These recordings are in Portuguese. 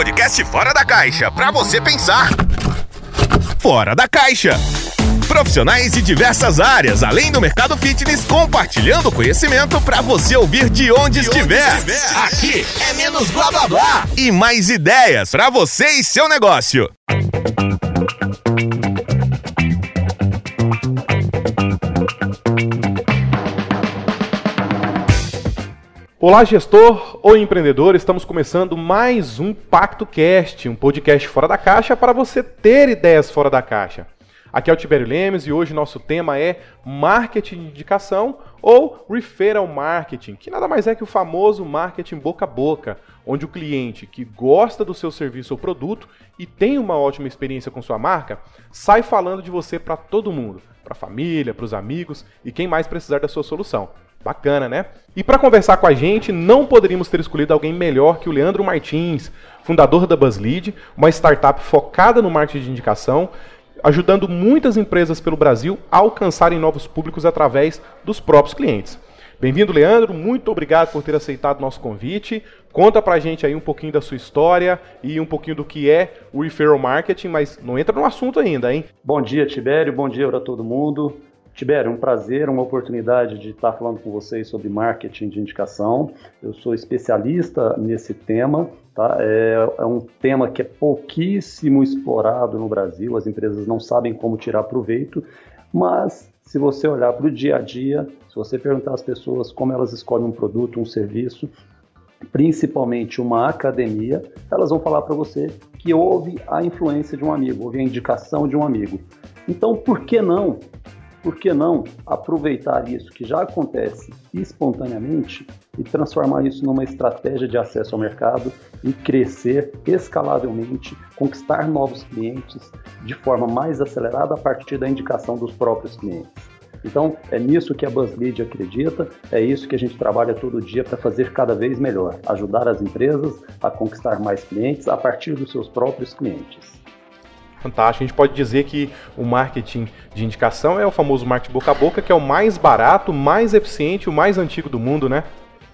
podcast Fora da Caixa, para você pensar. Fora da Caixa. Profissionais de diversas áreas, além do mercado fitness, compartilhando conhecimento para você ouvir de onde, de estiver. onde estiver. Aqui é menos blá blá blá e mais ideias para você e seu negócio. Olá, gestor ou empreendedor, estamos começando mais um Pacto Cast, um podcast fora da caixa para você ter ideias fora da caixa. Aqui é o Tibério Lemes e hoje nosso tema é marketing de indicação ou referral marketing, que nada mais é que o famoso marketing boca a boca, onde o cliente que gosta do seu serviço ou produto e tem uma ótima experiência com sua marca, sai falando de você para todo mundo, para a família, para os amigos e quem mais precisar da sua solução. Bacana, né? E para conversar com a gente, não poderíamos ter escolhido alguém melhor que o Leandro Martins, fundador da BuzzLead, uma startup focada no marketing de indicação, ajudando muitas empresas pelo Brasil a alcançarem novos públicos através dos próprios clientes. Bem-vindo, Leandro. Muito obrigado por ter aceitado nosso convite. Conta pra gente aí um pouquinho da sua história e um pouquinho do que é o referral marketing, mas não entra no assunto ainda, hein? Bom dia, Tibério. Bom dia para todo mundo. Tibério, um prazer, uma oportunidade de estar falando com vocês sobre marketing de indicação. Eu sou especialista nesse tema, tá? É, é, um tema que é pouquíssimo explorado no Brasil, as empresas não sabem como tirar proveito, mas se você olhar para o dia a dia, se você perguntar às pessoas como elas escolhem um produto, um serviço, principalmente uma academia, elas vão falar para você que houve a influência de um amigo, houve a indicação de um amigo. Então, por que não por que não aproveitar isso que já acontece espontaneamente e transformar isso numa estratégia de acesso ao mercado e crescer escalavelmente, conquistar novos clientes de forma mais acelerada a partir da indicação dos próprios clientes? Então, é nisso que a BuzzLead acredita, é isso que a gente trabalha todo dia para fazer cada vez melhor, ajudar as empresas a conquistar mais clientes a partir dos seus próprios clientes fantástico. A gente pode dizer que o marketing de indicação é o famoso marketing boca a boca, que é o mais barato, mais eficiente, o mais antigo do mundo, né?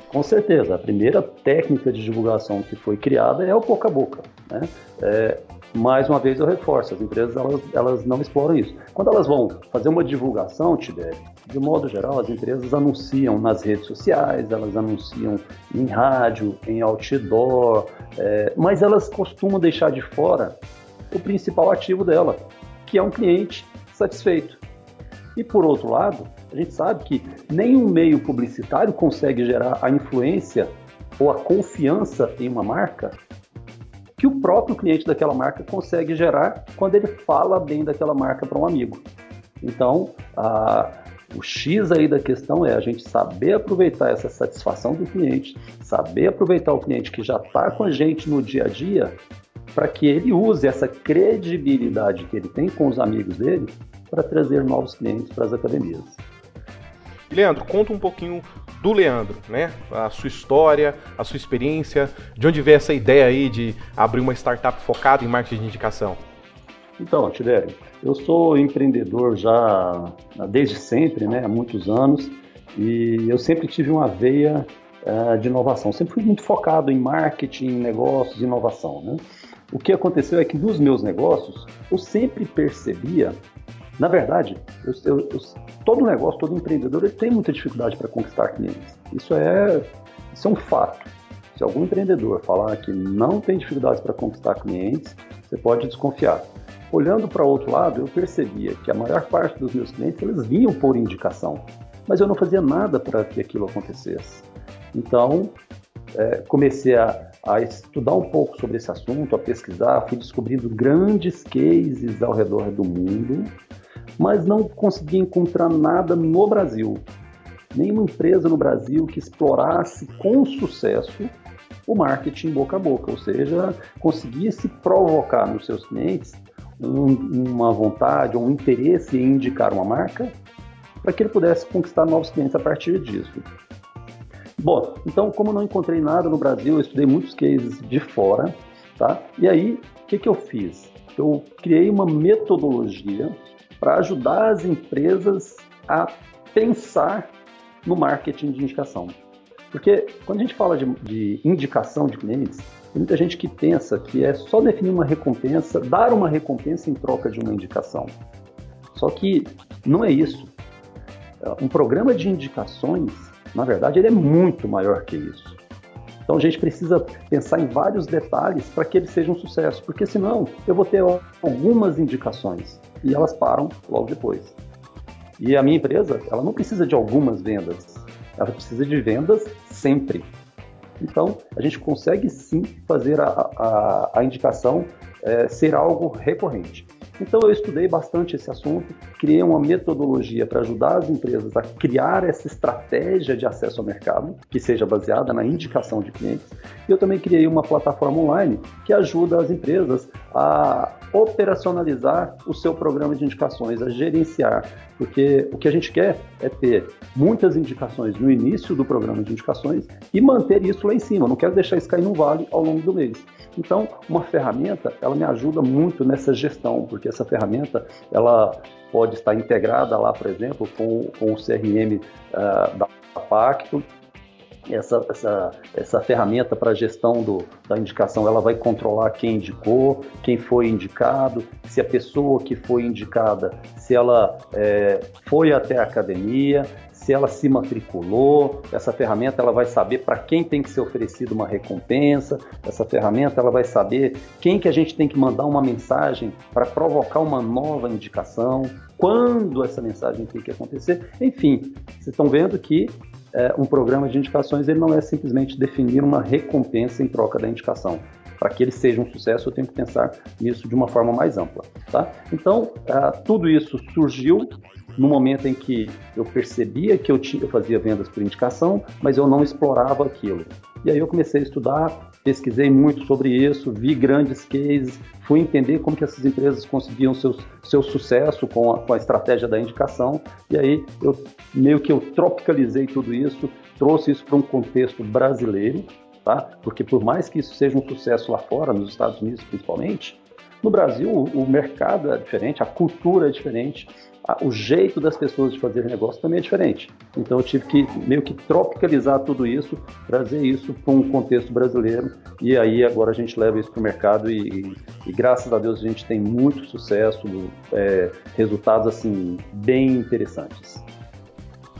Com certeza. A primeira técnica de divulgação que foi criada é o boca a boca. Né? É, mais uma vez eu reforço, as empresas elas, elas não exploram isso. Quando elas vão fazer uma divulgação, Tibério, de modo geral, as empresas anunciam nas redes sociais, elas anunciam em rádio, em outdoor, é, mas elas costumam deixar de fora o principal ativo dela, que é um cliente satisfeito. E por outro lado, a gente sabe que nenhum meio publicitário consegue gerar a influência ou a confiança em uma marca que o próprio cliente daquela marca consegue gerar quando ele fala bem daquela marca para um amigo. Então, a, o X aí da questão é a gente saber aproveitar essa satisfação do cliente, saber aproveitar o cliente que já está com a gente no dia a dia para que ele use essa credibilidade que ele tem com os amigos dele para trazer novos clientes para as academias. Leandro, conta um pouquinho do Leandro, né? A sua história, a sua experiência, de onde veio essa ideia aí de abrir uma startup focada em marketing de indicação? Então, Tibério, eu sou empreendedor já desde sempre, né? Há muitos anos, e eu sempre tive uma veia uh, de inovação. Sempre fui muito focado em marketing, negócios, inovação, né? O que aconteceu é que nos meus negócios eu sempre percebia, na verdade, eu, eu, eu, todo negócio, todo empreendedor ele tem muita dificuldade para conquistar clientes. Isso é, isso é um fato. Se algum empreendedor falar que não tem dificuldades para conquistar clientes, você pode desconfiar. Olhando para o outro lado, eu percebia que a maior parte dos meus clientes eles vinham por indicação, mas eu não fazia nada para que aquilo acontecesse. Então, é, comecei a, a estudar um pouco sobre esse assunto, a pesquisar, fui descobrindo grandes cases ao redor do mundo, mas não consegui encontrar nada no Brasil. Nenhuma empresa no Brasil que explorasse com sucesso o marketing boca a boca, ou seja, conseguisse provocar nos seus clientes um, uma vontade, um interesse em indicar uma marca para que ele pudesse conquistar novos clientes a partir disso. Bom, então, como não encontrei nada no Brasil, eu estudei muitos cases de fora, tá? E aí, o que, que eu fiz? Eu criei uma metodologia para ajudar as empresas a pensar no marketing de indicação. Porque quando a gente fala de, de indicação de clientes, Tem muita gente que pensa que é só definir uma recompensa, dar uma recompensa em troca de uma indicação. Só que não é isso. Um programa de indicações, na verdade, ele é muito maior que isso. Então a gente precisa pensar em vários detalhes para que ele seja um sucesso, porque senão eu vou ter algumas indicações e elas param logo depois. E a minha empresa, ela não precisa de algumas vendas, ela precisa de vendas sempre. Então, a gente consegue sim fazer a, a, a indicação é, ser algo recorrente. Então, eu estudei bastante esse assunto, criei uma metodologia para ajudar as empresas a criar essa estratégia de acesso ao mercado, que seja baseada na indicação de clientes. E eu também criei uma plataforma online que ajuda as empresas a operacionalizar o seu programa de indicações, a gerenciar, porque o que a gente quer é ter muitas indicações no início do programa de indicações e manter isso lá em cima. Não quero deixar isso cair no vale ao longo do mês. Então, uma ferramenta, ela me ajuda muito nessa gestão, porque essa ferramenta, ela pode estar integrada lá, por exemplo, com, com o CRM uh, ah, da Pacto, essa, essa, essa ferramenta para gestão do, da indicação, ela vai controlar quem indicou, quem foi indicado, se a pessoa que foi indicada, se ela é, foi até a academia, se ela se matriculou, essa ferramenta ela vai saber para quem tem que ser oferecido uma recompensa, essa ferramenta ela vai saber quem que a gente tem que mandar uma mensagem para provocar uma nova indicação, quando essa mensagem tem que acontecer, enfim, vocês estão vendo que é, um programa de indicações ele não é simplesmente definir uma recompensa em troca da indicação. Para que ele seja um sucesso, eu tenho que pensar nisso de uma forma mais ampla. Tá? Então, é, tudo isso surgiu no momento em que eu percebia que eu, tinha, eu fazia vendas por indicação, mas eu não explorava aquilo. E aí eu comecei a estudar, pesquisei muito sobre isso, vi grandes cases, fui entender como que essas empresas conseguiam seu, seu sucesso com a, com a estratégia da indicação, e aí eu meio que eu tropicalizei tudo isso, trouxe isso para um contexto brasileiro, tá? Porque por mais que isso seja um sucesso lá fora, nos Estados Unidos principalmente, no Brasil o, mercado é diferente, a cultura é diferente, o jeito das pessoas de fazer negócio também é diferente. Então eu tive que meio que tropicalizar tudo isso, trazer isso para um contexto brasileiro e aí agora a gente leva isso para o mercado e, e, graças a Deus a gente tem muito sucesso, é, resultados assim bem interessantes.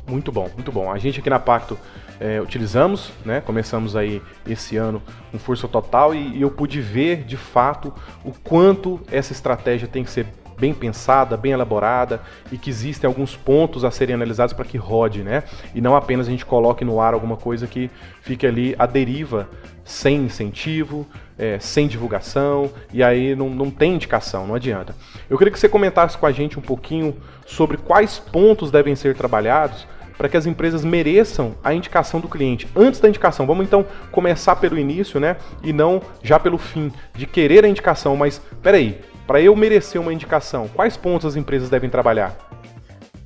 Muito bom, muito bom. A gente aqui na Pacto é, utilizamos, né? Começamos aí esse ano com força total e, e eu pude ver de fato o quanto essa estratégia tem que ser bem pensada, bem elaborada e que existem alguns pontos a serem analisados para que rode, né? E não apenas a gente coloque no ar alguma coisa que fique ali à deriva, sem incentivo, é, sem divulgação, e aí não, não tem indicação, não adianta. Eu queria que você comentasse com a gente um pouquinho sobre quais pontos devem ser trabalhados para que as empresas mereçam a indicação do cliente. Antes da indicação, vamos então começar pelo início, né? E não já pelo fim, de querer a indicação, mas peraí, para eu merecer uma indicação, quais pontos as empresas devem trabalhar?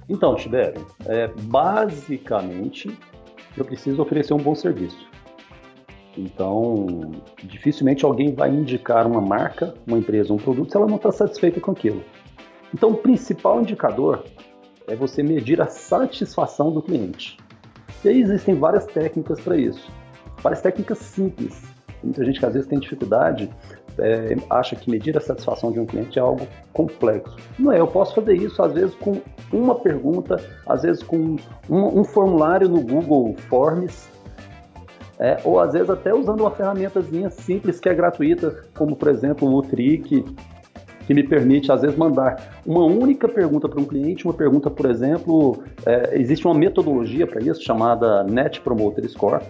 Então, Tibério, é, basicamente eu preciso oferecer um bom serviço. Então, dificilmente alguém vai indicar uma marca, uma empresa, um produto se ela não está satisfeita com aquilo. Então, o principal indicador é você medir a satisfação do cliente. E aí existem várias técnicas para isso. Várias técnicas simples. Muita gente que às vezes tem dificuldade é, acha que medir a satisfação de um cliente é algo complexo. Não é, eu posso fazer isso às vezes com uma pergunta, às vezes com um, um formulário no Google Forms, é, ou às vezes até usando uma ferramentazinha simples que é gratuita, como por exemplo o Trick, que me permite às vezes mandar uma única pergunta para um cliente, uma pergunta, por exemplo, é, existe uma metodologia para isso chamada Net Promoter Score,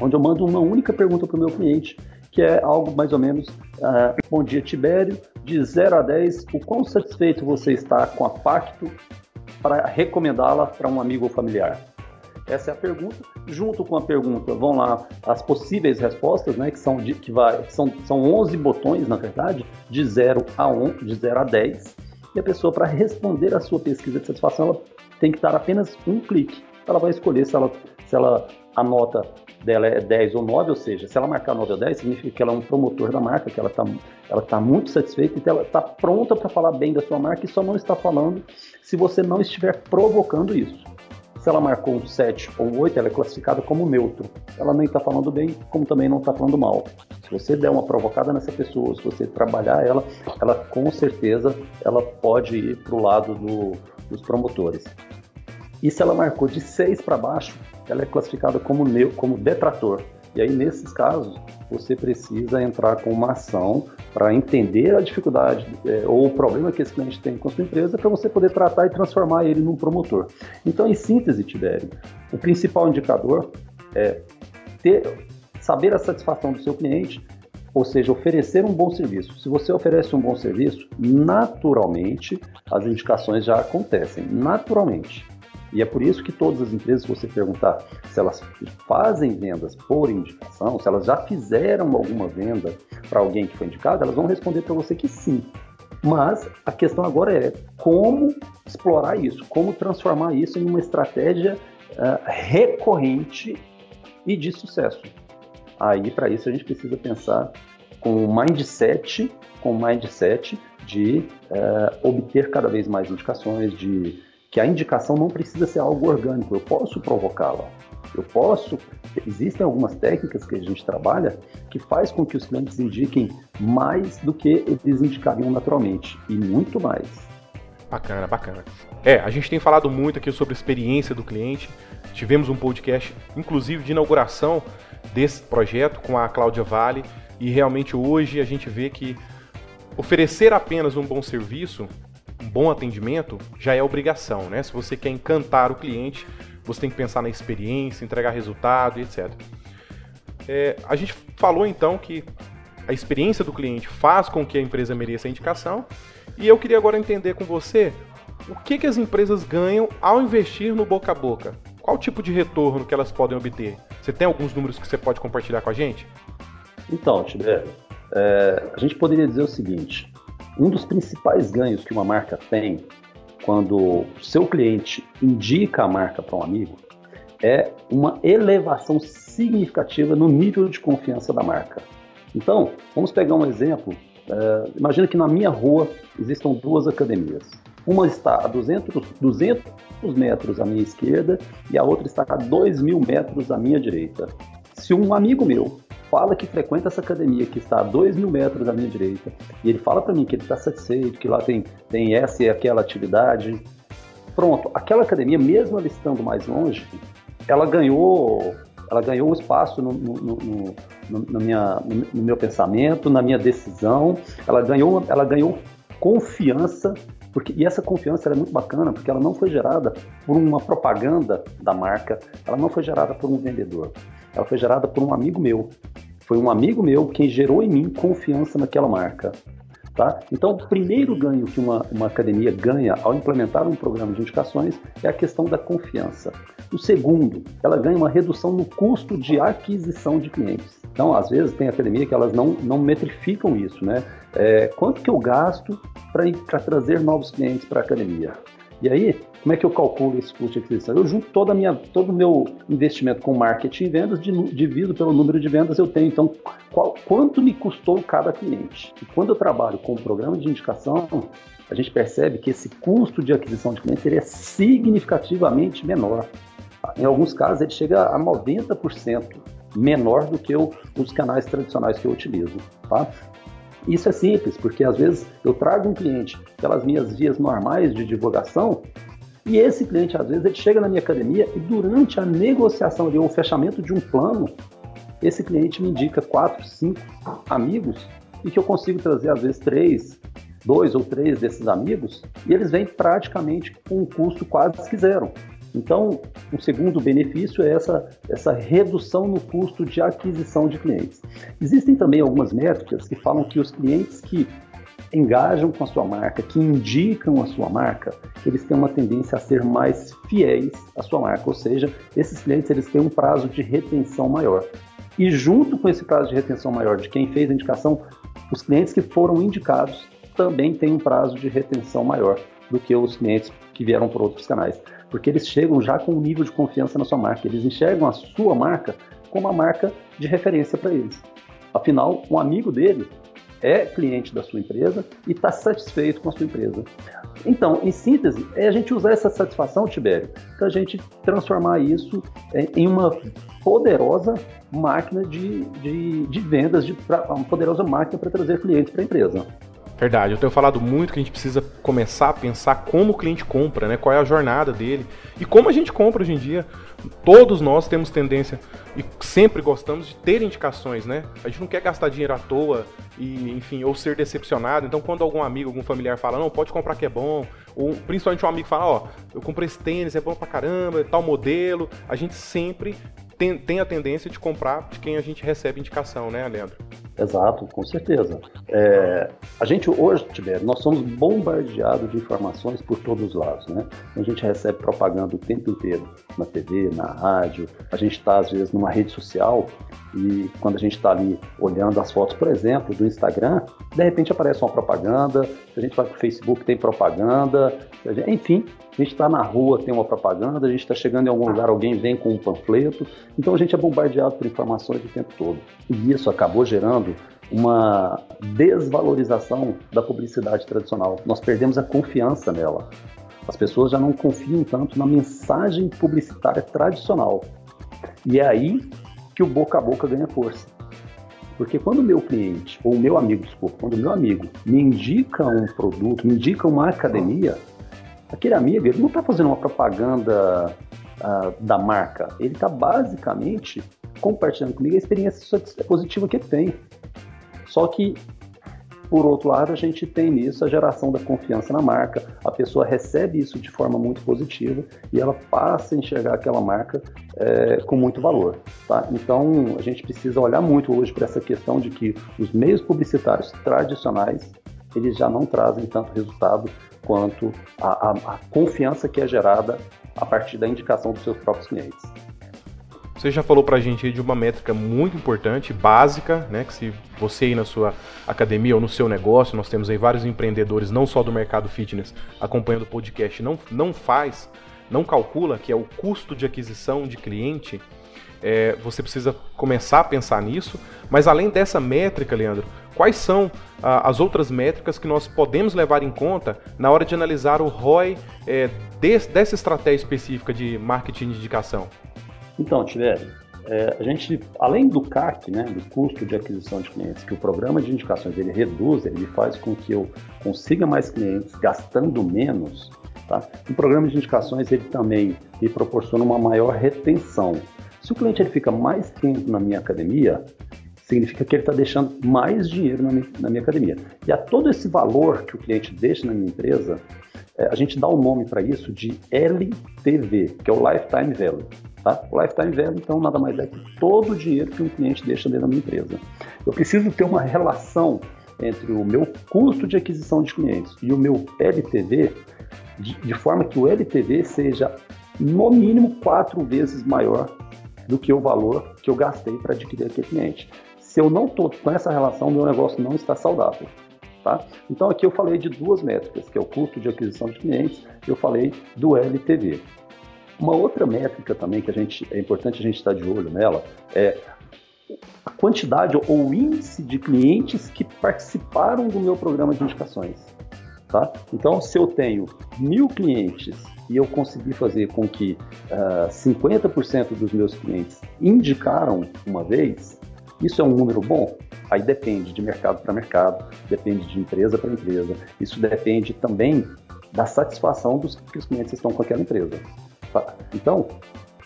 onde eu mando uma única pergunta para o meu cliente que é algo mais ou menos, uh, bom dia Tibério, de 0 a 10, o quão satisfeito você está com a Pacto para recomendá-la para um amigo ou familiar? Essa é a pergunta. Junto com a pergunta vão lá as possíveis respostas, né, que são de, que vai, são, são 11 botões, na verdade, de 0 a 1, de 0 a 10. E a pessoa, para responder a sua pesquisa de satisfação, ela tem que dar apenas um clique. Ela vai escolher se ela, se ela a nota dela é 10 ou 9, ou seja, se ela marcar 9 ou 10, significa que ela é um promotor da marca, que ela está ela tá muito satisfeita, então ela está pronta para falar bem da sua marca e só não está falando se você não estiver provocando isso. Se ela marcou um 7 ou um 8, ela é classificada como neutro. Ela nem está falando bem, como também não está falando mal. Se você der uma provocada nessa pessoa, se você trabalhar ela, ela com certeza ela pode ir para o lado do, dos promotores. E se ela marcou de 6 para baixo, ela é classificada como, como detrator. E aí, nesses casos, você precisa entrar com uma ação para entender a dificuldade é, ou o problema que esse cliente tem com a sua empresa para você poder tratar e transformar ele num promotor. Então, em síntese, Tibério, o principal indicador é ter, saber a satisfação do seu cliente, ou seja, oferecer um bom serviço. Se você oferece um bom serviço, naturalmente as indicações já acontecem, naturalmente. E é por isso que todas as empresas, se você perguntar se elas fazem vendas por indicação, se elas já fizeram alguma venda para alguém que foi indicado, elas vão responder para você que sim. Mas a questão agora é como explorar isso, como transformar isso em uma estratégia uh, recorrente e de sucesso. Aí, para isso, a gente precisa pensar com o mindset, com o mindset de uh, obter cada vez mais indicações, de que a indicação não precisa ser algo orgânico, eu posso provocá-la. Eu posso, existem algumas técnicas que a gente trabalha que faz com que os clientes indiquem mais do que eles indicariam naturalmente e muito mais. Bacana, bacana. É, a gente tem falado muito aqui sobre a experiência do cliente. Tivemos um podcast, inclusive, de inauguração desse projeto com a Cláudia Vale. E realmente hoje a gente vê que oferecer apenas um bom serviço bom atendimento já é obrigação, né? Se você quer encantar o cliente, você tem que pensar na experiência, entregar resultado e etc. É, a gente falou então que a experiência do cliente faz com que a empresa mereça a indicação e eu queria agora entender com você o que, que as empresas ganham ao investir no boca a boca. Qual tipo de retorno que elas podem obter? Você tem alguns números que você pode compartilhar com a gente? Então, Tibério, é, a gente poderia dizer o seguinte: um dos principais ganhos que uma marca tem quando o seu cliente indica a marca para um amigo é uma elevação significativa no nível de confiança da marca. Então, vamos pegar um exemplo. Uh, imagina que na minha rua existam duas academias. Uma está a 200, 200 metros à minha esquerda e a outra está a 2 mil metros à minha direita. Se um amigo meu fala que frequenta essa academia que está a 2 mil metros à minha direita, e ele fala para mim que ele está satisfeito, que lá tem, tem essa e aquela atividade. Pronto, aquela academia, mesmo ela estando mais longe, ela ganhou ela ganhou espaço no, no, no, no, minha, no meu pensamento, na minha decisão, ela ganhou, ela ganhou confiança, porque, e essa confiança é muito bacana, porque ela não foi gerada por uma propaganda da marca, ela não foi gerada por um vendedor, ela foi gerada por um amigo meu. Foi um amigo meu quem gerou em mim confiança naquela marca. Tá? Então, o primeiro ganho que uma, uma academia ganha ao implementar um programa de indicações é a questão da confiança. O segundo, ela ganha uma redução no custo de aquisição de clientes. Então, às vezes, tem academia que elas não, não metrificam isso, né? É, quanto que eu gasto para trazer novos clientes para a academia? E aí, como é que eu calculo esse custo de aquisição? Eu junto toda minha, todo o meu investimento com marketing e vendas, divido pelo número de vendas eu tenho. Então, qual, quanto me custou cada cliente? E quando eu trabalho com o programa de indicação, a gente percebe que esse custo de aquisição de clientes é significativamente menor. Em alguns casos, ele chega a 90% menor do que os canais tradicionais que eu utilizo. Tá? Isso é simples, porque às vezes eu trago um cliente pelas minhas vias normais de divulgação e esse cliente, às vezes, ele chega na minha academia e durante a negociação de um fechamento de um plano, esse cliente me indica quatro, cinco amigos e que eu consigo trazer, às vezes, três, dois ou três desses amigos e eles vêm praticamente com um custo quase que zero. Então, um segundo benefício é essa, essa redução no custo de aquisição de clientes. Existem também algumas métricas que falam que os clientes que engajam com a sua marca, que indicam a sua marca, eles têm uma tendência a ser mais fiéis à sua marca, ou seja, esses clientes eles têm um prazo de retenção maior. E junto com esse prazo de retenção maior de quem fez a indicação, os clientes que foram indicados também têm um prazo de retenção maior do que os clientes que vieram por outros canais porque eles chegam já com um nível de confiança na sua marca, eles enxergam a sua marca como uma marca de referência para eles. Afinal, um amigo dele é cliente da sua empresa e está satisfeito com a sua empresa. Então, em síntese, é a gente usar essa satisfação, Tibério, para a gente transformar isso em uma poderosa máquina de, de, de vendas, de, uma poderosa máquina para trazer clientes para a empresa. Verdade, eu tenho falado muito que a gente precisa começar a pensar como o cliente compra, né? Qual é a jornada dele e como a gente compra hoje em dia. Todos nós temos tendência e sempre gostamos de ter indicações, né? A gente não quer gastar dinheiro à toa e, enfim, ou ser decepcionado. Então, quando algum amigo, algum familiar fala, não, pode comprar que é bom, ou principalmente um amigo fala, ó, eu comprei esse tênis, é bom pra caramba, é tal modelo, a gente sempre tem, tem a tendência de comprar de quem a gente recebe indicação, né, Leandro? Exato, com certeza. É, a gente hoje, Tibério, nós somos bombardeados de informações por todos os lados, né? A gente recebe propaganda o tempo inteiro, na TV, na rádio, a gente está, às vezes, numa rede social e quando a gente está ali olhando as fotos, por exemplo, do Instagram, de repente aparece uma propaganda, se a gente vai para o Facebook tem propaganda, enfim, a gente está na rua, tem uma propaganda, a gente está chegando em algum lugar, alguém vem com um panfleto, então a gente é bombardeado por informações o tempo todo. E isso acabou gerando uma desvalorização da publicidade tradicional. Nós perdemos a confiança nela. As pessoas já não confiam tanto na mensagem publicitária tradicional. E é aí que o boca a boca ganha força. Porque quando o meu cliente, ou o meu amigo, desculpa, quando o meu amigo me indica um produto, me indica uma academia, aquele amigo ele não está fazendo uma propaganda uh, da marca, ele está basicamente compartilhando comigo a experiência positiva que ele tem. Só que, por outro lado, a gente tem nisso a geração da confiança na marca, a pessoa recebe isso de forma muito positiva e ela passa a enxergar aquela marca é, com muito valor. Tá? Então, a gente precisa olhar muito hoje para essa questão de que os meios publicitários tradicionais eles já não trazem tanto resultado quanto a, a, a confiança que é gerada a partir da indicação dos seus próprios clientes. Você já falou para a gente de uma métrica muito importante, básica, né? Que se você ir na sua academia ou no seu negócio, nós temos aí vários empreendedores, não só do mercado fitness, acompanhando o podcast, não, não faz, não calcula, que é o custo de aquisição de cliente. É, você precisa começar a pensar nisso. Mas além dessa métrica, Leandro, quais são ah, as outras métricas que nós podemos levar em conta na hora de analisar o ROI é, dessa estratégia específica de marketing de indicação? Então, Tibério, é, a gente, além do CAC, né, do custo de aquisição de clientes, que o programa de indicações ele reduz, ele faz com que eu consiga mais clientes gastando menos, tá? O programa de indicações ele também me proporciona uma maior retenção. Se o cliente ele fica mais tempo na minha academia, significa que ele está deixando mais dinheiro na minha, na minha, academia. E a todo esse valor que o cliente deixa na minha empresa, é, a gente dá o um nome para isso de LTV, que é o Lifetime Value. Tá? O lifetime value, então, nada mais é que todo o dinheiro que um cliente deixa dentro da minha empresa. Eu preciso ter uma relação entre o meu custo de aquisição de clientes e o meu LTV, de, de forma que o LTV seja, no mínimo, quatro vezes maior do que o valor que eu gastei para adquirir aquele cliente. Se eu não estou com essa relação, meu negócio não está saudável. Tá? Então aqui eu falei de duas métricas, que é o custo de aquisição de clientes, eu falei do LTV. Uma outra métrica também que a gente é importante a gente estar de olho nela é a quantidade ou o índice de clientes que participaram do meu programa de indicações. Tá? Então, se eu tenho mil clientes e eu consegui fazer com que uh, ah, 50% dos meus clientes indicaram uma vez, isso é um número bom? Aí depende de mercado para mercado, depende de empresa para empresa, isso depende também da satisfação dos que os clientes estão com aquela empresa. Então,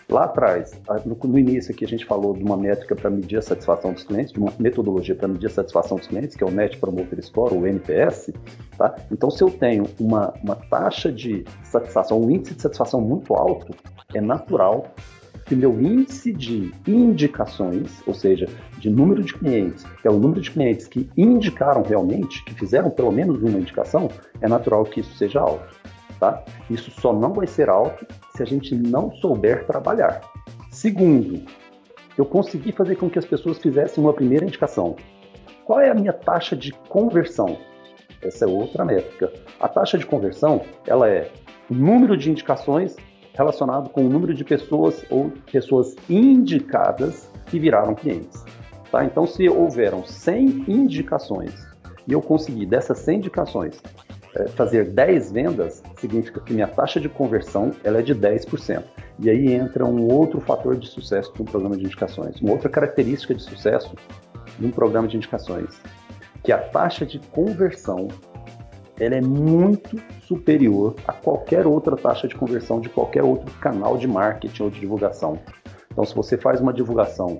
lá atrás, no, início aqui a gente falou de uma métrica para medir a satisfação dos clientes, de uma metodologia para medir a satisfação dos clientes, que é o Net Promoter Score, o NPS. Tá? Então, se eu tenho uma, uma taxa de satisfação, um índice de satisfação muito alto, é natural que meu índice de indicações, ou seja, de número de clientes, que é o número de clientes que indicaram realmente, que fizeram pelo menos uma indicação, é natural que isso seja alto. Tá? Isso só não vai ser alto se a gente não souber trabalhar. Segundo, eu consegui fazer com que as pessoas fizessem uma primeira indicação. Qual é a minha taxa de conversão? Essa é outra métrica. A taxa de conversão, ela é o número de indicações relacionado com o número de pessoas ou pessoas indicadas que viraram clientes. Tá? Então, se houveram 100 indicações e eu conseguir dessas 100 indicações é, fazer 10 vendas, significa que minha taxa de conversão ela é de 10%. E aí entra um outro fator de sucesso de um programa de indicações, uma outra característica de sucesso de um programa de indicações, que a taxa de conversão ela é muito superior a qualquer outra taxa de conversão de qualquer outro canal de marketing ou de divulgação. Então, se você faz uma divulgação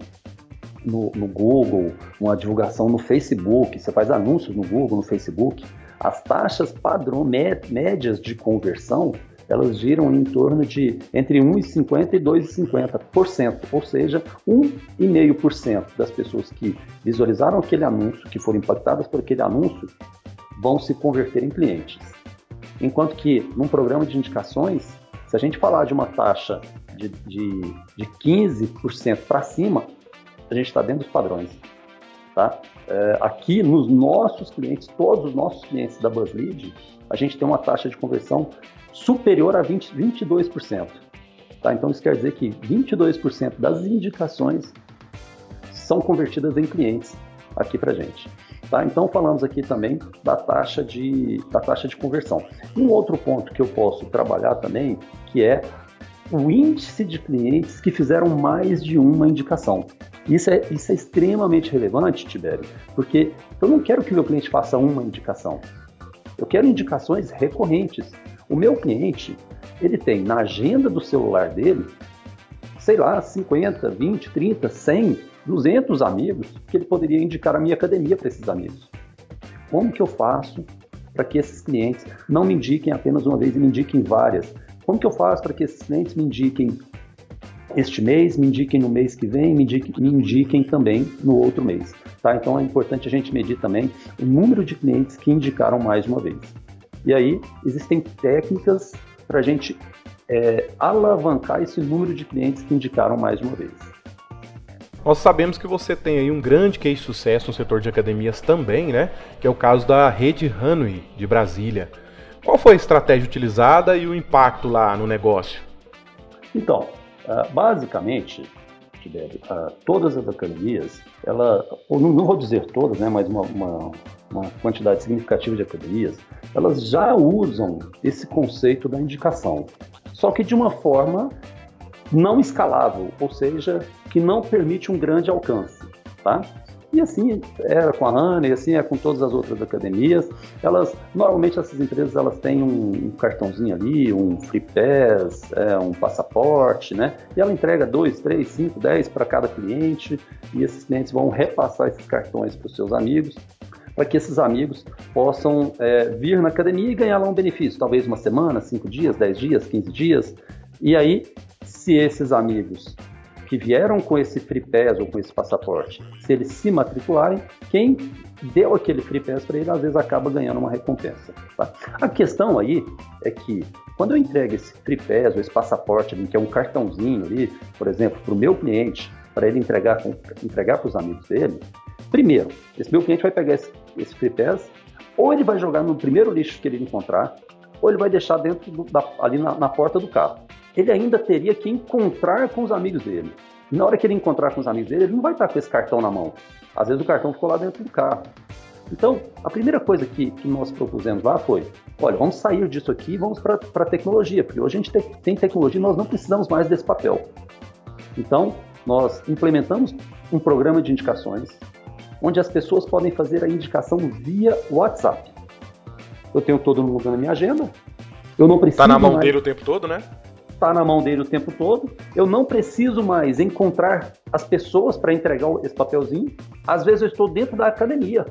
no, no, Google, uma divulgação no Facebook, você faz anúncios no Google, no Facebook, as taxas padrão médias de conversão elas giram em torno de entre 1,50% e 2,50%, ou seja, 1,5% das pessoas que visualizaram aquele anúncio, que foram impactadas por aquele anúncio, vão se converter em clientes. Enquanto que num programa de indicações, se a gente falar de uma taxa de, de, de 15% para cima, a gente está dentro dos padrões. Tá? É, aqui nos nossos clientes, todos os nossos clientes da BuzzLead, a gente tem uma taxa de conversão superior a 20, 22%. Tá? Então isso quer dizer que 22% das indicações são convertidas em clientes aqui para gente. Tá? Então falamos aqui também da taxa de da taxa de conversão. Um outro ponto que eu posso trabalhar também, que é o índice de clientes que fizeram mais de uma indicação. Isso é, isso é extremamente relevante, Tibério, porque eu não quero que meu cliente faça uma indicação. Eu quero indicações recorrentes. O meu cliente, ele tem na agenda do celular dele, sei lá, 50, 20, 30, 100, 200 amigos que ele poderia indicar a minha academia para esses amigos. Como que eu faço para que esses clientes não me indiquem apenas uma vez e me indiquem várias? Como que eu faço para que esses clientes me indiquem este mês, me indiquem no mês que vem, me indiquem, me indiquem também no outro mês. Tá? Então é importante a gente medir também o número de clientes que indicaram mais de uma vez. E aí existem técnicas para a gente é, alavancar esse número de clientes que indicaram mais de uma vez. Nós sabemos que você tem aí um grande case de sucesso no setor de academias também, né? Que é o caso da rede Hanui de Brasília. Qual foi a estratégia utilizada e o impacto lá no negócio? Então, ah, basicamente, Tibério, uh, todas as academias, ela, ou não, não, vou dizer todas, né, mas uma, uma, uma, quantidade significativa de academias, elas já usam esse conceito da indicação, só que de uma forma não escalável, ou seja, que não permite um grande alcance, tá? E assim era com a ANA, e assim é com todas as outras academias. Elas, normalmente essas empresas elas têm um, um cartãozinho ali, um free pass, é, um passaporte, né? E ela entrega dois, três, cinco, dez para cada cliente e esses clientes vão repassar esses cartões para os seus amigos para que esses amigos possam é, vir na academia e ganhar lá um benefício, talvez uma semana, cinco dias, dez dias, quinze dias. E aí, se esses amigos que vieram com esse free pass ou com esse passaporte, se eles se matricularem, quem deu aquele free pass para ele, às vezes acaba ganhando uma recompensa. Tá? A questão aí é que quando eu entrego esse free pass ou esse passaporte, que é um cartãozinho ali, por exemplo, para o meu cliente, para ele entregar entregar para os amigos dele, primeiro, esse meu cliente vai pegar esse, esse free pass, ou ele vai jogar no primeiro lixo que ele encontrar, ou ele vai deixar dentro do, da, ali na, na porta do carro ele ainda teria que encontrar com os amigos dele. E na hora que ele encontrar com os amigos dele, ele não vai estar com esse cartão na mão. Às vezes o cartão ficou lá dentro do carro. Então, a primeira coisa que, que nós propusemos lá foi: olha, vamos sair disso aqui e vamos para a tecnologia, porque hoje a gente te, tem tecnologia e nós não precisamos mais desse papel. Então, nós implementamos um programa de indicações onde as pessoas podem fazer a indicação via WhatsApp. Eu tenho todo mundo na minha agenda. Eu não preciso. Está na mão mais... dele o tempo todo, né? Está na mão dele o tempo todo. Eu não preciso mais encontrar as pessoas para entregar esse papelzinho. Às vezes eu estou dentro da academia.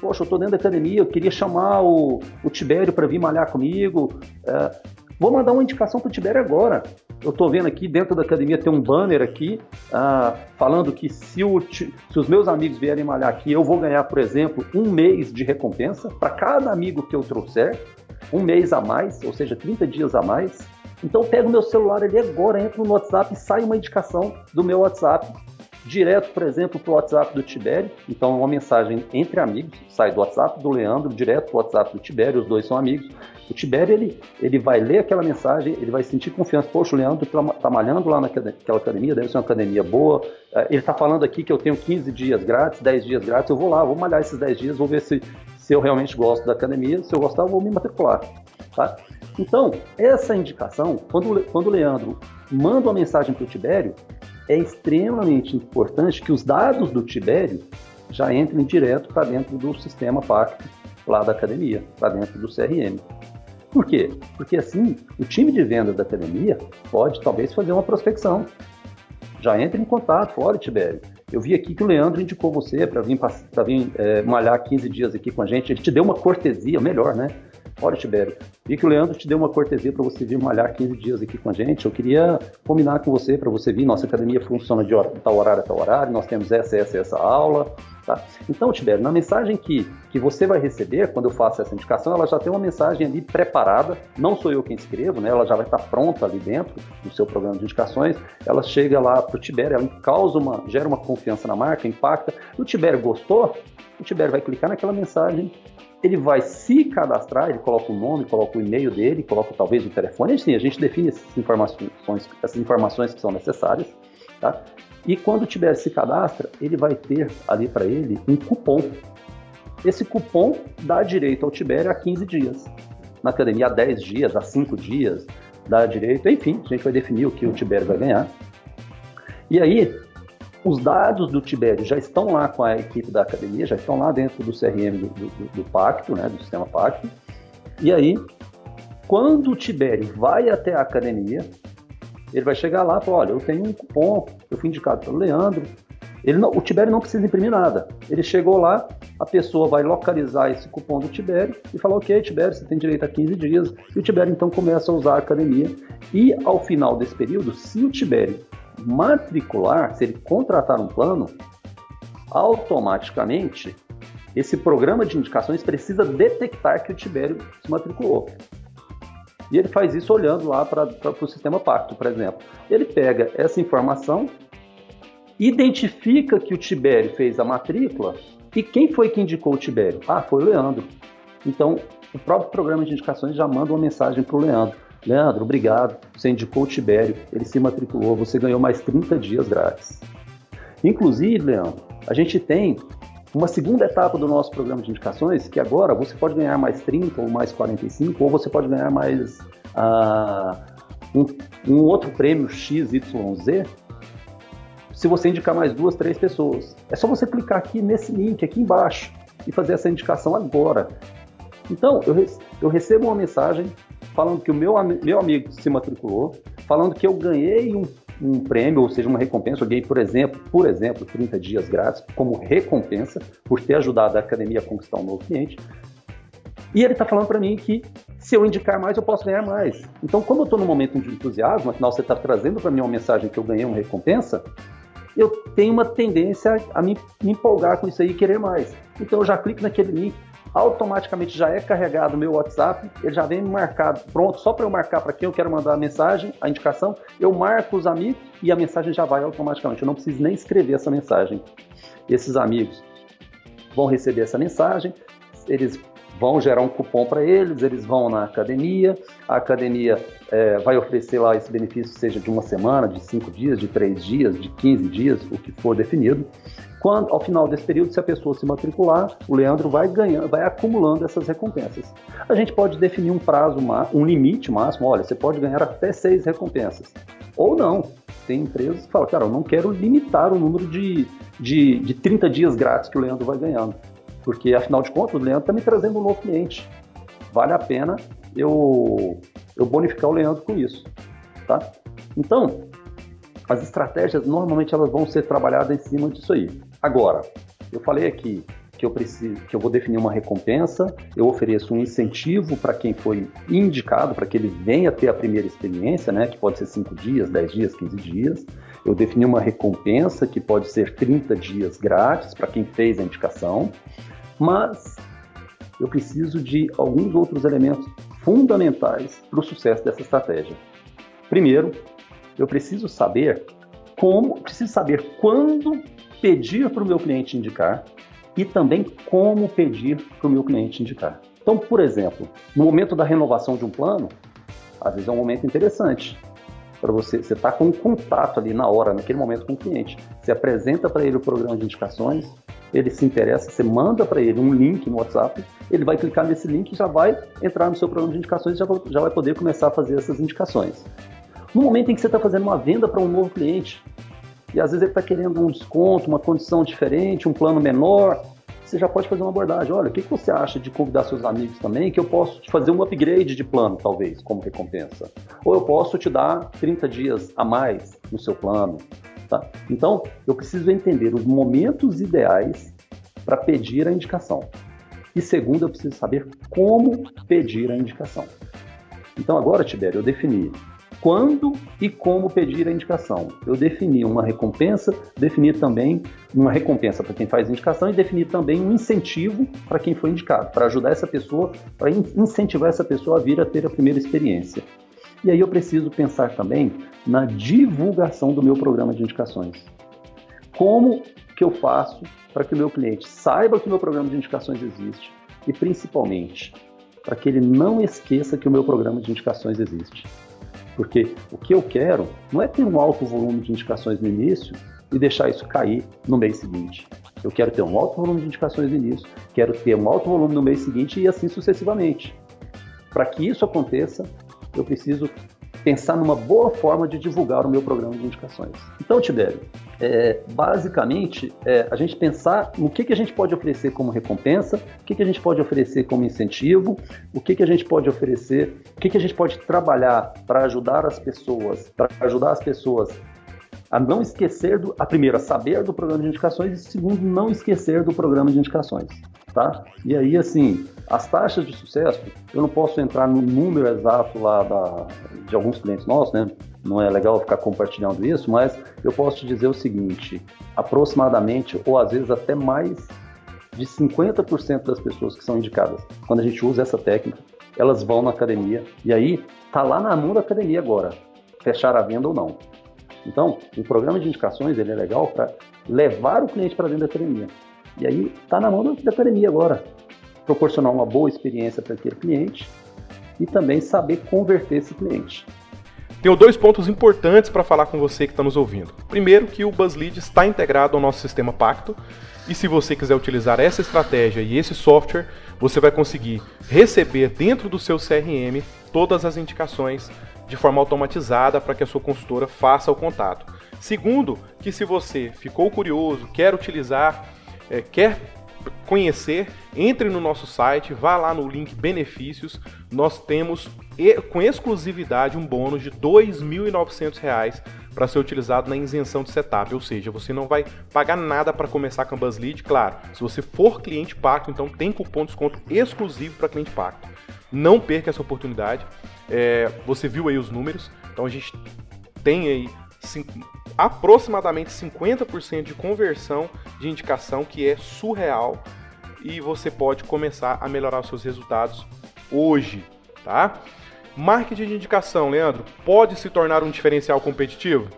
Poxa, eu estou dentro da academia, eu queria chamar o, o Tibério para vir malhar comigo. É, vou mandar uma indicação para o Tibério agora. Eu estou vendo aqui dentro da academia tem um banner aqui ah, falando que se, o, se os meus amigos vierem malhar aqui, eu vou ganhar, por exemplo, um mês de recompensa para cada amigo que eu trouxer, um mês a mais, ou seja, 30 dias a mais. Então pega o meu celular ali agora, entro no WhatsApp e sai uma indicação do meu WhatsApp direto, por exemplo, para o WhatsApp do Tibério. Então, uma mensagem entre amigos, sai do WhatsApp do Leandro direto para o WhatsApp do Tibério, os dois são amigos. O Tibério, ele, ele vai ler aquela mensagem, ele vai sentir confiança. Poxa, o Leandro está tá malhando lá naquela academia, deve ser uma academia boa. É, ele está falando aqui que eu tenho 15 dias grátis, 10 dias grátis, eu vou lá, vou malhar esses 10 dias, vou ver se, se eu realmente gosto da academia. Se eu gostar, eu vou me matricular. Tá? Então, essa indicação, quando, quando o Leandro manda uma mensagem para o Tibério, é extremamente importante que os dados do Tibério já entrem direto para dentro do sistema Pacto lá da academia, para dentro do CRM. Por quê? Porque assim, o time de vendas da academia pode talvez fazer uma prospecção. Já entre em contato, olha, Tibério, eu vi aqui que o Leandro indicou você para vir, vir é, malhar 15 dias aqui com a gente. Ele te deu uma cortesia, melhor, né? Olha, Tibério, vi que o Leandro te deu uma cortesia para você vir malhar 15 dias aqui com a gente. Eu queria combinar com você para você vir. Nossa academia funciona de tal horário a tal horário, nós temos essa, essa, essa aula. Tá? Então, Tibério, na mensagem que, que você vai receber, quando eu faço essa indicação, ela já tem uma mensagem ali preparada. Não sou eu quem escrevo, né? ela já vai estar pronta ali dentro do seu programa de indicações. Ela chega lá para o Tibério, ela causa uma, gera uma confiança na marca, impacta. O Tibério gostou, o Tibério vai clicar naquela mensagem ele vai se cadastrar, ele coloca o nome, coloca o e-mail dele, coloca talvez o telefone, sim, a gente define essas informações, essas informações que são necessárias, tá? E quando o Tibério se cadastra, ele vai ter ali para ele um cupom. Esse cupom dá direito ao Tibério a 15 dias. Na academia, a 10 dias, a 5 dias, dá direito, enfim, a gente vai definir o que o Tibério vai ganhar. E aí, os dados do Tibério já estão lá com a equipe da academia, já estão lá dentro do CRM do, do, do Pacto, né, do sistema Pacto. E aí, quando o Tibério vai até a academia, ele vai chegar lá e falar, olha, eu tenho um cupom, eu fui indicado pelo Leandro. Ele não, o Tibério não precisa imprimir nada. Ele chegou lá, a pessoa vai localizar esse cupom do Tibério e falar, ok, Tibério, você tem direito a 15 dias. E o Tibério então começa a usar a academia. E ao final desse período, se o Tibério matricular, se ele contratar um plano, automaticamente esse programa de indicações precisa detectar que o Tibério se matriculou. E ele faz isso olhando lá para o sistema Pacto, por exemplo. Ele pega essa informação, identifica que o Tibério fez a matrícula e quem foi que indicou o Tibério? Ah, foi o Leandro. Então, o próprio programa de indicações já manda uma mensagem para o Leandro. Leandro, obrigado. Você indicou o Tibério, ele se matriculou, você ganhou mais 30 dias grátis. Inclusive, Leandro, a gente tem uma segunda etapa do nosso programa de indicações, que agora você pode ganhar mais 30 ou mais 45, ou você pode ganhar mais uh, um, um, outro prêmio XYZ se você indicar mais duas, três pessoas. É só você clicar aqui nesse link, aqui embaixo, e fazer essa indicação agora. Então, eu, eu recebo uma mensagem falando que o meu, meu amigo se matriculou, falando que eu ganhei um, um prêmio, ou seja, uma recompensa, eu ganhei, por exemplo, por exemplo, 30 dias grátis como recompensa por ter ajudado a academia a conquistar um novo cliente. E ele está falando para mim que se eu indicar mais, eu posso ganhar mais. Então, como eu estou num momento de entusiasmo, afinal você está trazendo para mim uma mensagem que eu ganhei uma recompensa, eu tenho uma tendência a me, me empolgar com isso aí e querer mais. Então eu já clico naquele link, automaticamente já é carregado o meu WhatsApp, ele já vem marcado, pronto, só para eu marcar para quem eu quero mandar a mensagem, a indicação, eu marco os amigos e a mensagem já vai automaticamente. Eu não preciso nem escrever essa mensagem. Esses amigos vão receber essa mensagem, eles vão gerar um cupom para eles, eles vão na academia, a academia é, vai oferecer lá esse benefício, seja de uma semana, de cinco dias, de três dias, de 15 dias, o que for definido. Quando, ao final desse período, se a pessoa se matricular, o Leandro vai ganhando, vai acumulando essas recompensas. A gente pode definir um prazo, um limite máximo. Olha, você pode ganhar até seis recompensas. Ou não. Tem empresas que falam, cara, eu não quero limitar o número de, de, de 30 dias grátis que o Leandro vai ganhando. Porque, afinal de contas, o Leandro está me trazendo um novo cliente. Vale a pena eu, eu bonificar o Leandro com isso. Tá? Então, as estratégias normalmente elas vão ser trabalhadas em cima disso aí. Agora, eu falei aqui que eu preciso, que eu vou definir uma recompensa, eu ofereço um incentivo para quem foi indicado, para que ele venha ter a primeira experiência, né, que pode ser 5 dias, 10 dias, 15 dias. Eu defini uma recompensa que pode ser 30 dias grátis para quem fez a indicação, mas eu preciso de alguns outros elementos fundamentais para o sucesso dessa estratégia. Primeiro, eu preciso saber como, preciso saber quando pedir para o meu cliente indicar e também como pedir para o meu cliente indicar. Então, por exemplo, no momento da renovação de um plano, às vezes é um momento interessante para você. Você está com um contato ali na hora, naquele momento com o cliente. Você apresenta para ele o programa de indicações, ele se interessa, você manda para ele um link no WhatsApp, ele vai clicar nesse link e já vai entrar no seu programa de indicações e já, já vai poder começar a fazer essas indicações. No momento em que você está fazendo uma venda para um novo cliente, e às vezes ele está querendo um desconto, uma condição diferente, um plano menor, você já pode fazer uma abordagem. Olha, o que, você acha de convidar seus amigos também, que eu posso te fazer um upgrade de plano, talvez, como recompensa. Ou eu posso te dar 30 dias a mais no seu plano. Tá? Então, eu preciso entender os momentos ideais para pedir a indicação. E segundo, eu preciso saber como pedir a indicação. Então, agora, Tibério, eu defini quando e como pedir a indicação. Eu defini uma recompensa, defini também uma recompensa para quem faz indicação e defini também um incentivo para quem foi indicado, para ajudar essa pessoa, para incentivar essa pessoa a vir a ter a primeira experiência. E aí eu preciso pensar também na divulgação do meu programa de indicações. Como que eu faço para que o meu cliente saiba que o meu programa de indicações existe e principalmente para que ele não esqueça que o meu programa de indicações existe. Porque o que eu quero não é ter um alto volume de indicações no início e deixar isso cair no mês seguinte. Eu quero ter um alto volume de indicações no início, quero ter um alto volume no mês seguinte e assim sucessivamente. Para que isso aconteça, eu preciso pensar numa boa forma de divulgar o meu programa de indicações. Então, Tibério, é, basicamente, é, a gente pensar no que, que a gente pode oferecer como recompensa, o que, que a gente pode oferecer como incentivo, o que, que a gente pode oferecer, o que, que a gente pode trabalhar para ajudar as pessoas, para ajudar as pessoas a não esquecer do, a primeira, saber do programa de indicações e segundo, não esquecer do programa de indicações, tá? E aí, assim, as taxas de sucesso, eu não posso entrar no número exato lá da, de alguns clientes nossos, né? Não é legal ficar compartilhando isso, mas eu posso te dizer o seguinte: aproximadamente, ou às vezes até mais de 50% das pessoas que são indicadas, quando a gente usa essa técnica, elas vão na academia e aí tá lá na mão da academia agora, fechar a venda ou não. Então, o programa de indicações ele é legal para levar o cliente para dentro da academia. E aí está na mão da academia agora, proporcionar uma boa experiência para aquele cliente e também saber converter esse cliente. Tenho dois pontos importantes para falar com você que está nos ouvindo. Primeiro, que o BuzzLead está integrado ao nosso sistema Pacto, e se você quiser utilizar essa estratégia e esse software, você vai conseguir receber dentro do seu CRM todas as indicações de forma automatizada para que a sua consultora faça o contato. Segundo, que se você ficou curioso, quer utilizar, é, quer conhecer, entre no nosso site, vá lá no link benefícios. Nós temos com exclusividade um bônus de R$ 2.900 para ser utilizado na isenção de setup, ou seja, você não vai pagar nada para começar com a BuzzLead, claro. Se você for cliente pacto, então tem cupom de desconto exclusivo para cliente pacto. Não perca essa oportunidade. É, você viu aí os números, então a gente tem aí aproximadamente 50% de conversão de indicação, que é surreal, e você pode começar a melhorar os seus resultados hoje, tá? Marketing de indicação, Leandro, pode se tornar um diferencial competitivo?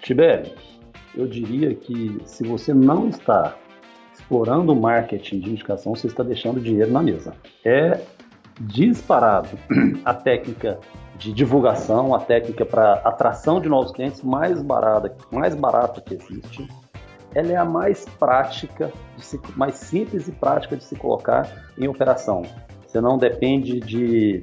Tibério, eu diria que se você não está explorando o marketing de indicação, você está deixando dinheiro na mesa. É disparado a técnica de divulgação, a técnica para atração de novos clientes mais barata, mais barata que existe. Ela é a mais prática, se, mais simples e prática de se colocar em operação. Você não depende de,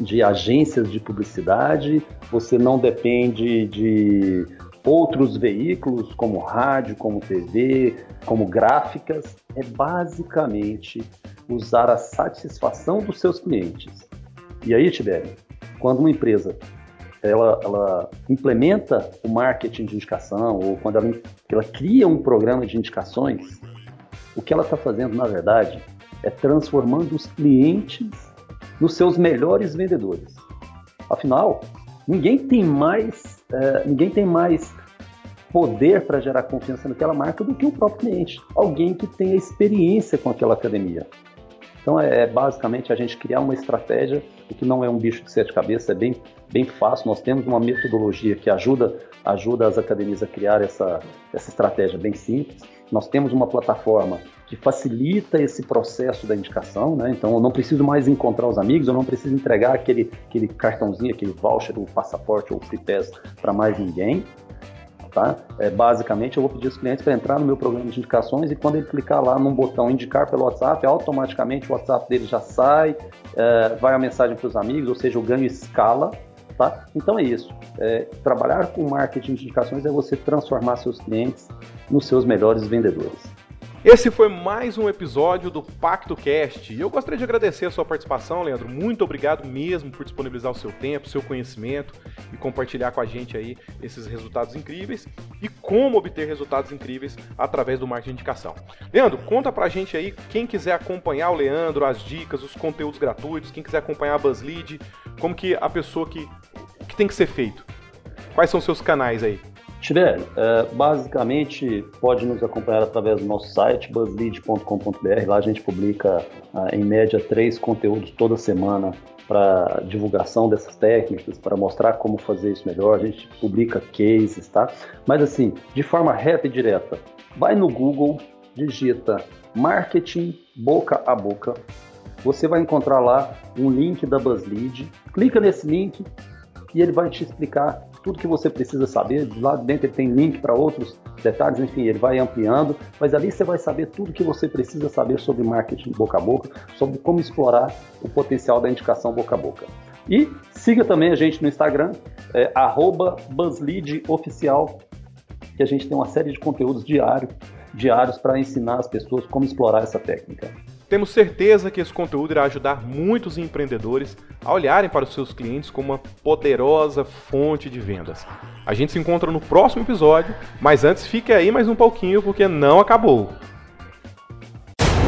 de agências de publicidade, você não depende de outros veículos como rádio, como TV, como gráficas. É basicamente usar a satisfação dos seus clientes. E aí, Tibério, quando uma empresa ela, ela implementa o marketing de indicação ou quando ela, ela cria um programa de indicações, o que ela está fazendo, na verdade, é transformando os clientes nos seus melhores vendedores. Afinal, ninguém tem mais, é, ninguém tem mais poder para gerar confiança naquela marca do que o próprio cliente. Alguém que tenha experiência com aquela academia. Então é basicamente a gente criar uma estratégia, o que não é um bicho de sete cabeças, é bem, bem fácil. Nós temos uma metodologia que ajuda ajuda as academias a criar essa, essa estratégia bem simples. Nós temos uma plataforma que facilita esse processo da indicação, né? Então eu não preciso mais encontrar os amigos, eu não preciso entregar aquele, aquele cartãozinho, aquele voucher, o passaporte ou o free pass para mais ninguém. Tá? É, basicamente, eu vou pedir os clientes para entrar no meu programa de indicações e quando ele clicar lá num botão indicar pelo WhatsApp, automaticamente o WhatsApp dele já sai, é, vai a mensagem para os amigos, ou seja, o ganho escala. Tá? Então é isso. É, trabalhar com marketing de indicações é você transformar seus clientes nos seus melhores vendedores. Esse foi mais um episódio do Pacto Cast. E eu gostaria de agradecer a sua participação, Leandro. Muito obrigado mesmo por disponibilizar o seu tempo, seu conhecimento e compartilhar com a gente aí esses resultados incríveis e como obter resultados incríveis através do marketing de indicação. Leandro, conta pra gente aí quem quiser acompanhar o Leandro, as dicas, os conteúdos gratuitos, quem quiser acompanhar a BuzzLead, como que a pessoa que o que tem que ser feito. Quais são os seus canais aí? Tiver, é, basicamente pode nos acompanhar através do nosso site, buzzlead.com.br. Lá a gente publica, em média, três conteúdos toda semana para divulgação dessas técnicas, para mostrar como fazer isso melhor. A gente publica cases, tá? Mas assim, de forma reta e direta, vai no Google, digita marketing boca a boca. Você vai encontrar lá um link da BuzzLead. Clica nesse link e ele vai te explicar tudo que você precisa saber. Lá dentro ele tem link para outros detalhes, enfim, ele vai ampliando, mas ali você vai saber tudo que você precisa saber sobre marketing boca a boca, sobre como explorar o potencial da indicação boca a boca. E siga também a gente no Instagram, é, BuzzLeadOficial, que a gente tem uma série de conteúdos diário, diários para ensinar as pessoas como explorar essa técnica. Temos certeza que esse conteúdo irá ajudar muitos empreendedores a olharem para os seus clientes como uma poderosa fonte de vendas. A gente se encontra no próximo episódio, mas antes fique aí mais um pouquinho porque não acabou.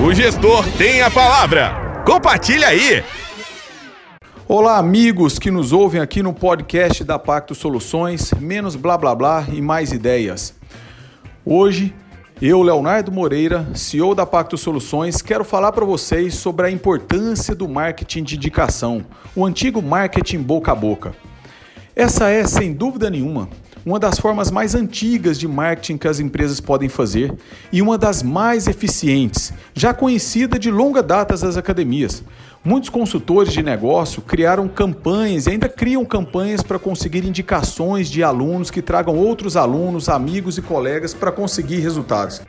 O gestor tem a palavra. Compartilha aí. Olá, amigos que nos ouvem aqui no podcast da Pacto Soluções, menos blá blá blá e mais ideias. Hoje eu, Leonardo Moreira, CEO da Pacto Soluções, quero falar para vocês sobre a importância do marketing de indicação, o antigo marketing boca a boca. Essa é, sem dúvida nenhuma, uma das formas mais antigas de marketing que as empresas podem fazer e uma das mais eficientes, já conhecida de longa data das academias. Muitos consultores de negócio criaram campanhas e ainda criam campanhas para conseguir indicações de alunos que tragam outros alunos, amigos e colegas para conseguir resultados.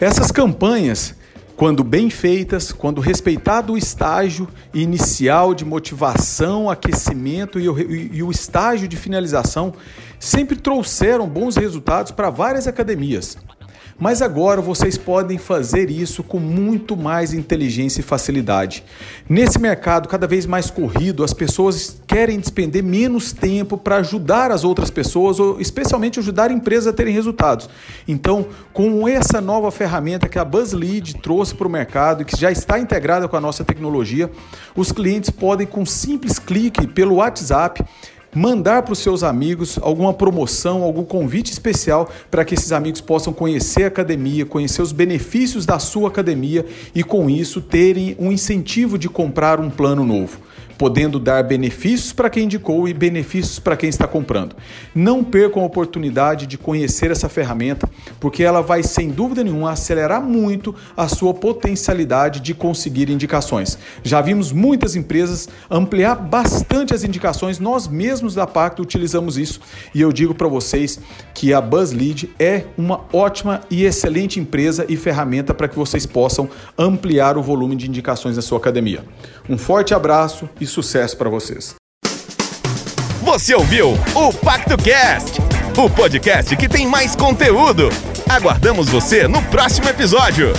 Essas campanhas quando bem feitas, quando respeitado o estágio inicial de motivação, aquecimento e o, e o estágio de finalização, sempre trouxeram bons resultados para várias academias. Mas agora vocês podem fazer isso com muito mais inteligência e facilidade. Nesse mercado cada vez mais corrido, as pessoas querem despender menos tempo para ajudar as outras pessoas, ou especialmente ajudar empresas a terem resultados. Então, com essa nova ferramenta que a BuzzLead trouxe para o mercado e que já está integrada com a nossa tecnologia, os clientes podem, com um simples clique pelo WhatsApp, mandar para os seus amigos alguma promoção, algum convite especial para que esses amigos possam conhecer a academia, conhecer os benefícios da sua academia e com isso terem um incentivo de comprar um plano novo podendo dar benefícios para quem indicou e benefícios para quem está comprando. Não percam a oportunidade de conhecer essa ferramenta, porque ela vai, sem dúvida nenhuma, acelerar muito a sua potencialidade de conseguir indicações. Já vimos muitas empresas ampliar bastante as indicações, nós mesmos da Pacto utilizamos isso e eu digo para vocês que a BuzzLead é uma ótima e excelente empresa e ferramenta para que vocês possam ampliar o volume de indicações na sua academia. Um forte abraço e sucesso para vocês. Você ouviu o Pacto Cast, o podcast que tem mais conteúdo. Aguardamos você no próximo episódio.